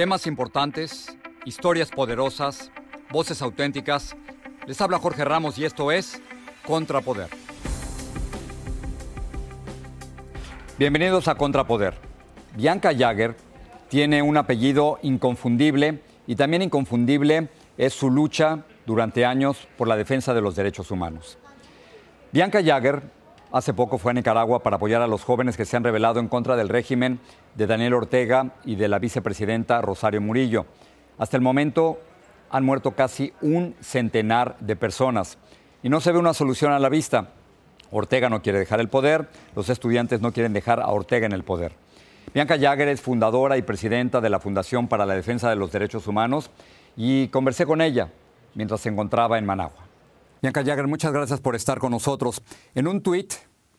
Temas importantes, historias poderosas, voces auténticas. Les habla Jorge Ramos y esto es Contrapoder. Bienvenidos a Contrapoder. Bianca Jagger tiene un apellido inconfundible y también inconfundible es su lucha durante años por la defensa de los derechos humanos. Bianca Jagger hace poco fue a Nicaragua para apoyar a los jóvenes que se han rebelado en contra del régimen de Daniel Ortega y de la vicepresidenta Rosario Murillo. Hasta el momento han muerto casi un centenar de personas y no se ve una solución a la vista. Ortega no quiere dejar el poder, los estudiantes no quieren dejar a Ortega en el poder. Bianca Jagger es fundadora y presidenta de la Fundación para la Defensa de los Derechos Humanos y conversé con ella mientras se encontraba en Managua. Bianca Jagger, muchas gracias por estar con nosotros. En un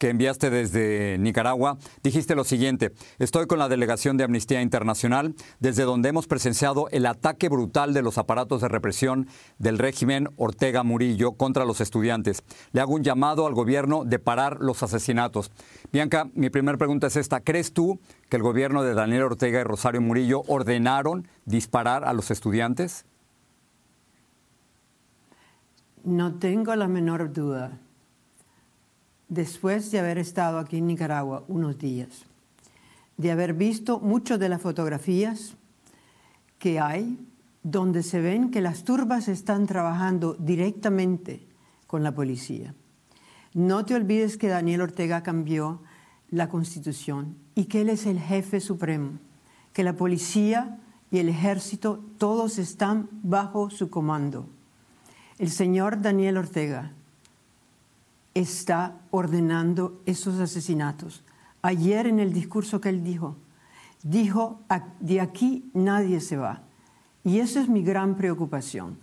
que enviaste desde Nicaragua, dijiste lo siguiente, estoy con la delegación de Amnistía Internacional, desde donde hemos presenciado el ataque brutal de los aparatos de represión del régimen Ortega Murillo contra los estudiantes. Le hago un llamado al gobierno de parar los asesinatos. Bianca, mi primera pregunta es esta, ¿crees tú que el gobierno de Daniel Ortega y Rosario Murillo ordenaron disparar a los estudiantes? No tengo la menor duda después de haber estado aquí en Nicaragua unos días, de haber visto muchas de las fotografías que hay, donde se ven que las turbas están trabajando directamente con la policía. No te olvides que Daniel Ortega cambió la constitución y que él es el jefe supremo, que la policía y el ejército todos están bajo su comando. El señor Daniel Ortega está ordenando esos asesinatos. Ayer en el discurso que él dijo, dijo, de aquí nadie se va. Y esa es mi gran preocupación.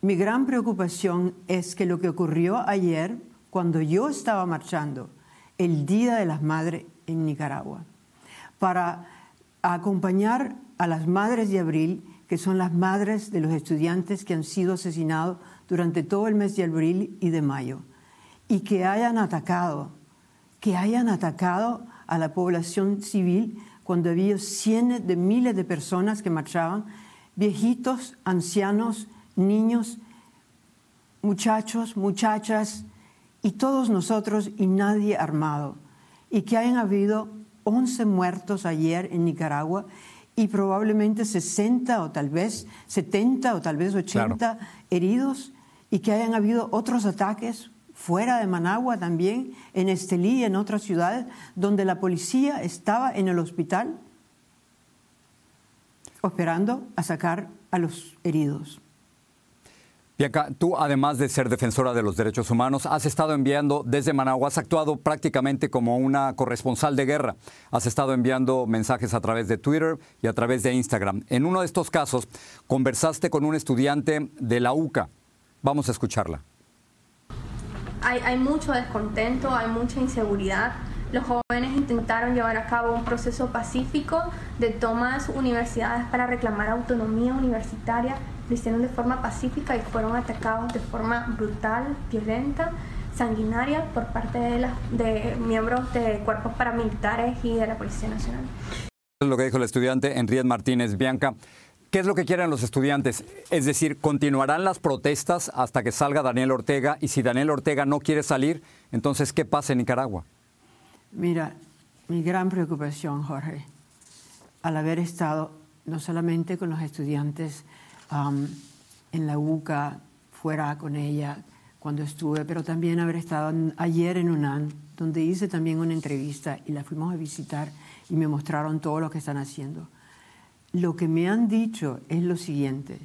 Mi gran preocupación es que lo que ocurrió ayer, cuando yo estaba marchando, el Día de las Madres en Nicaragua, para acompañar a las madres de abril, que son las madres de los estudiantes que han sido asesinados durante todo el mes de abril y de mayo y que hayan atacado, que hayan atacado a la población civil cuando había cientos de miles de personas que marchaban, viejitos, ancianos, niños, muchachos, muchachas y todos nosotros y nadie armado. Y que hayan habido 11 muertos ayer en Nicaragua y probablemente 60 o tal vez 70 o tal vez 80 heridos y que hayan habido otros ataques fuera de Managua también, en Estelí y en otras ciudades, donde la policía estaba en el hospital esperando a sacar a los heridos. Bianca, tú además de ser defensora de los derechos humanos, has estado enviando desde Managua, has actuado prácticamente como una corresponsal de guerra. Has estado enviando mensajes a través de Twitter y a través de Instagram. En uno de estos casos, conversaste con un estudiante de la UCA. Vamos a escucharla hay, mucho descontento, hay mucha inseguridad. Los jóvenes intentaron llevar a cabo un proceso pacífico de toma de universidades para reclamar autonomía universitaria. Lo hicieron de forma pacífica y fueron atacados de forma brutal, violenta. sanguinaria por parte de, las de miembros de cuerpos paramilitares y de la Policía Nacional. Es lo que dijo el estudiante Enrique Martínez Bianca. ¿Qué es lo que quieren los estudiantes? Es decir, ¿continuarán las protestas hasta que salga Daniel Ortega? Y si Daniel Ortega no quiere salir, entonces, ¿qué pasa en Nicaragua? Mira, mi gran preocupación, Jorge, al haber estado no solamente con los estudiantes en la UCA, fuera con ella cuando estuve, pero también haber estado ayer en UNAM, donde hice también una entrevista y la fuimos a visitar y me mostraron todo lo que están haciendo. Lo que me han dicho es lo siguiente,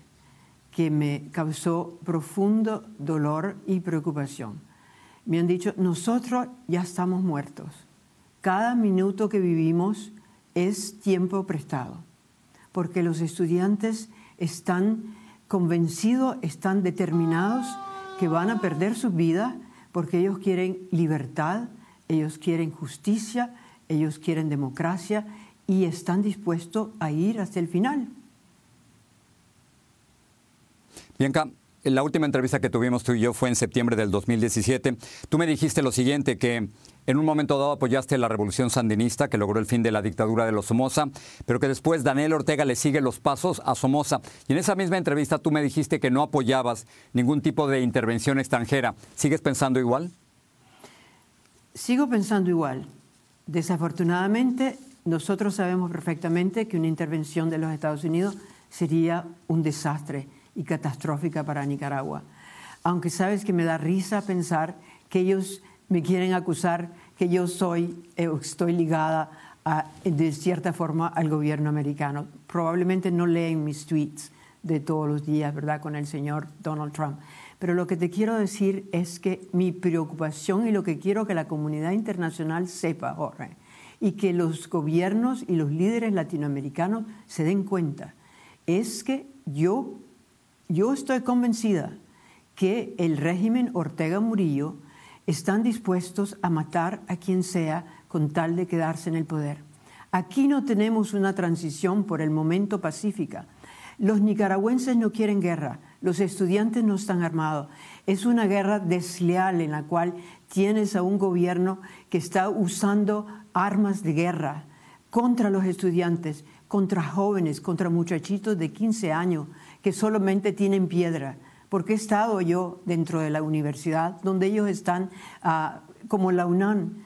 que me causó profundo dolor y preocupación. Me han dicho, nosotros ya estamos muertos. Cada minuto que vivimos es tiempo prestado, porque los estudiantes están convencidos, están determinados que van a perder su vida porque ellos quieren libertad, ellos quieren justicia, ellos quieren democracia y están dispuestos a ir hasta el final. Bianca, la última entrevista que tuvimos tú y yo fue en septiembre del 2017. Tú me dijiste lo siguiente, que en un momento dado apoyaste la revolución sandinista que logró el fin de la dictadura de los Somoza, pero que después Daniel Ortega le sigue los pasos a Somoza. Y en esa misma entrevista tú me dijiste que no apoyabas ningún tipo de intervención extranjera. ¿Sigues pensando igual? Sigo pensando igual. Desafortunadamente, nosotros sabemos perfectamente que una intervención de los Estados Unidos sería un desastre y catastrófica para Nicaragua. Aunque sabes que me da risa pensar que ellos me quieren acusar que yo soy, eh, estoy ligada de cierta forma al gobierno americano. Probablemente no leen mis tweets de todos los días, ¿verdad?, con el señor Donald Trump. Pero lo que te quiero decir es que mi preocupación y lo que quiero que la comunidad internacional sepa, Jorge, y que los gobiernos y los líderes latinoamericanos se den cuenta, es que yo, yo estoy convencida que el régimen Ortega Murillo están dispuestos a matar a quien sea con tal de quedarse en el poder. Aquí no tenemos una transición por el momento pacífica. Los nicaragüenses no quieren guerra, los estudiantes no están armados. Es una guerra desleal en la cual tienes a un gobierno que está usando armas de guerra contra los estudiantes, contra jóvenes, contra muchachitos de 15 años que solamente tienen piedra porque he estado yo dentro de la universidad, donde ellos están ah, como la UNAM,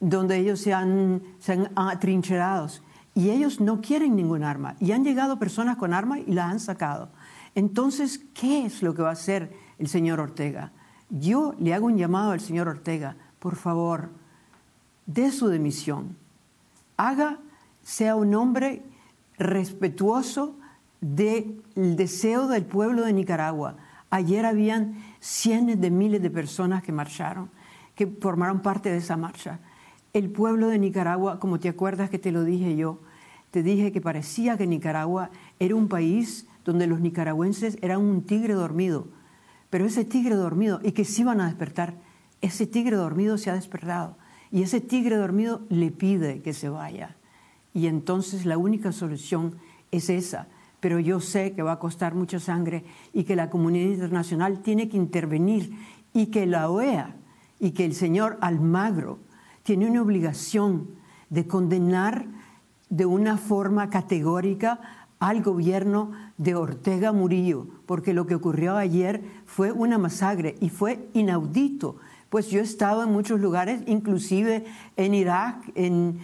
donde ellos se han, se atrincherados. Y ellos no quieren ningún arma. Y han llegado personas con armas y las han sacado. Entonces, ¿qué es lo que va a hacer el señor Ortega? Yo le hago un llamado al señor Ortega, por favor, de su demisión. Haga, sea un hombre respetuoso del deseo del pueblo de Nicaragua Ayer habían cientos de miles de personas que marcharon, que formaron parte de esa marcha. El pueblo de Nicaragua, como te acuerdas que te lo dije yo, te dije que parecía que Nicaragua era un país donde los nicaragüenses eran un tigre dormido, pero ese tigre dormido, y que se iban a despertar, ese tigre dormido se ha despertado, y ese tigre dormido le pide que se vaya. Y entonces la única solución es esa, pero yo sé que va a costar mucha sangre y que la comunidad internacional tiene que intervenir y que la OEA y que el señor Almagro tiene una obligación de condenar de una forma categórica al gobierno de Ortega Murillo, porque lo que ocurrió ayer fue una masacre y fue inaudito pues yo he estado en muchos lugares, inclusive en Irak, en,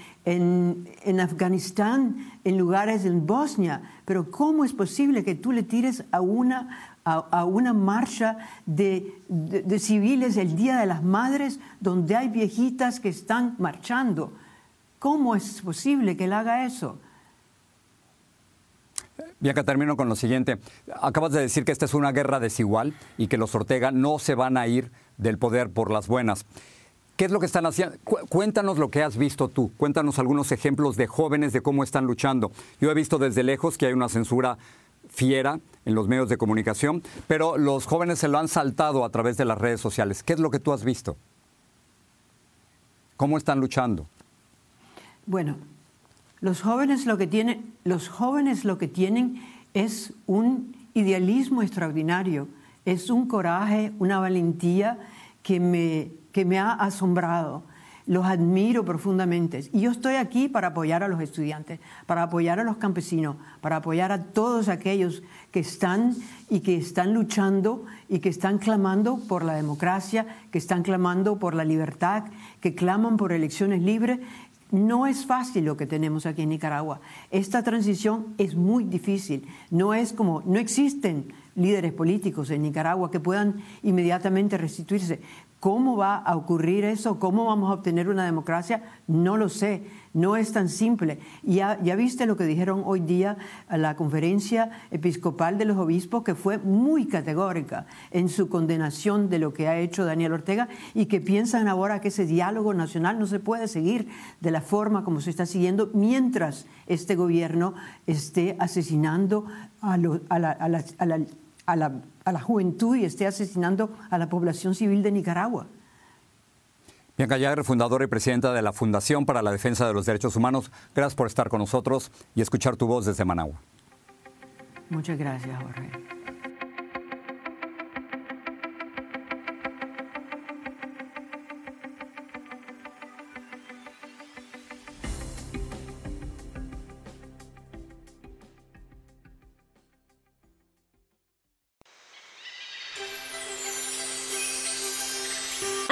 Afganistán, en lugares en Bosnia, pero ¿cómo es posible que tú le tires a una, a, una marcha de, de civiles el Día de las Madres donde hay viejitas que están marchando? ¿Cómo es posible que él haga eso? Bianca, termino con lo siguiente. Acabas de decir que esta es una guerra desigual y que los Ortega no se van a ir del poder por las buenas. ¿Qué es lo que están haciendo? Cuéntanos lo que has visto tú. Cuéntanos algunos ejemplos de jóvenes de cómo están luchando. Yo he visto desde lejos que hay una censura fiera en los medios de comunicación, pero los jóvenes se lo han saltado a través de las redes sociales. ¿Qué es lo que tú has visto? ¿Cómo están luchando? Bueno, los jóvenes lo que tienen, los jóvenes lo que tienen es un idealismo extraordinario es un coraje, una valentía que me, que me ha asombrado. Los admiro profundamente. Y yo estoy aquí para apoyar a los estudiantes, para apoyar a los campesinos, para apoyar a todos aquellos que están y que están luchando y que están clamando por la democracia, que están clamando por la libertad, que claman por elecciones libres. No es fácil lo que tenemos aquí en Nicaragua. Esta transición es muy difícil. No es como, no existen líderes políticos en Nicaragua que puedan inmediatamente restituirse. ¿Cómo va a ocurrir eso? ¿Cómo vamos a obtener una democracia? No lo sé. No es tan simple. Ya, viste lo que dijeron hoy día a la conferencia episcopal de los obispos, que fue muy categórica en su condenación de lo que ha hecho Daniel Ortega y que piensan ahora que ese diálogo nacional no se puede seguir de la forma como se está siguiendo mientras este gobierno esté asesinando a, la, a la, a la a la, a la juventud y esté asesinando a la población civil de Nicaragua. Bianca Yager, fundadora y presidenta de la Fundación para la Defensa de los Derechos Humanos, gracias por estar con nosotros y escuchar tu voz desde Managua. Muchas gracias, Jorge.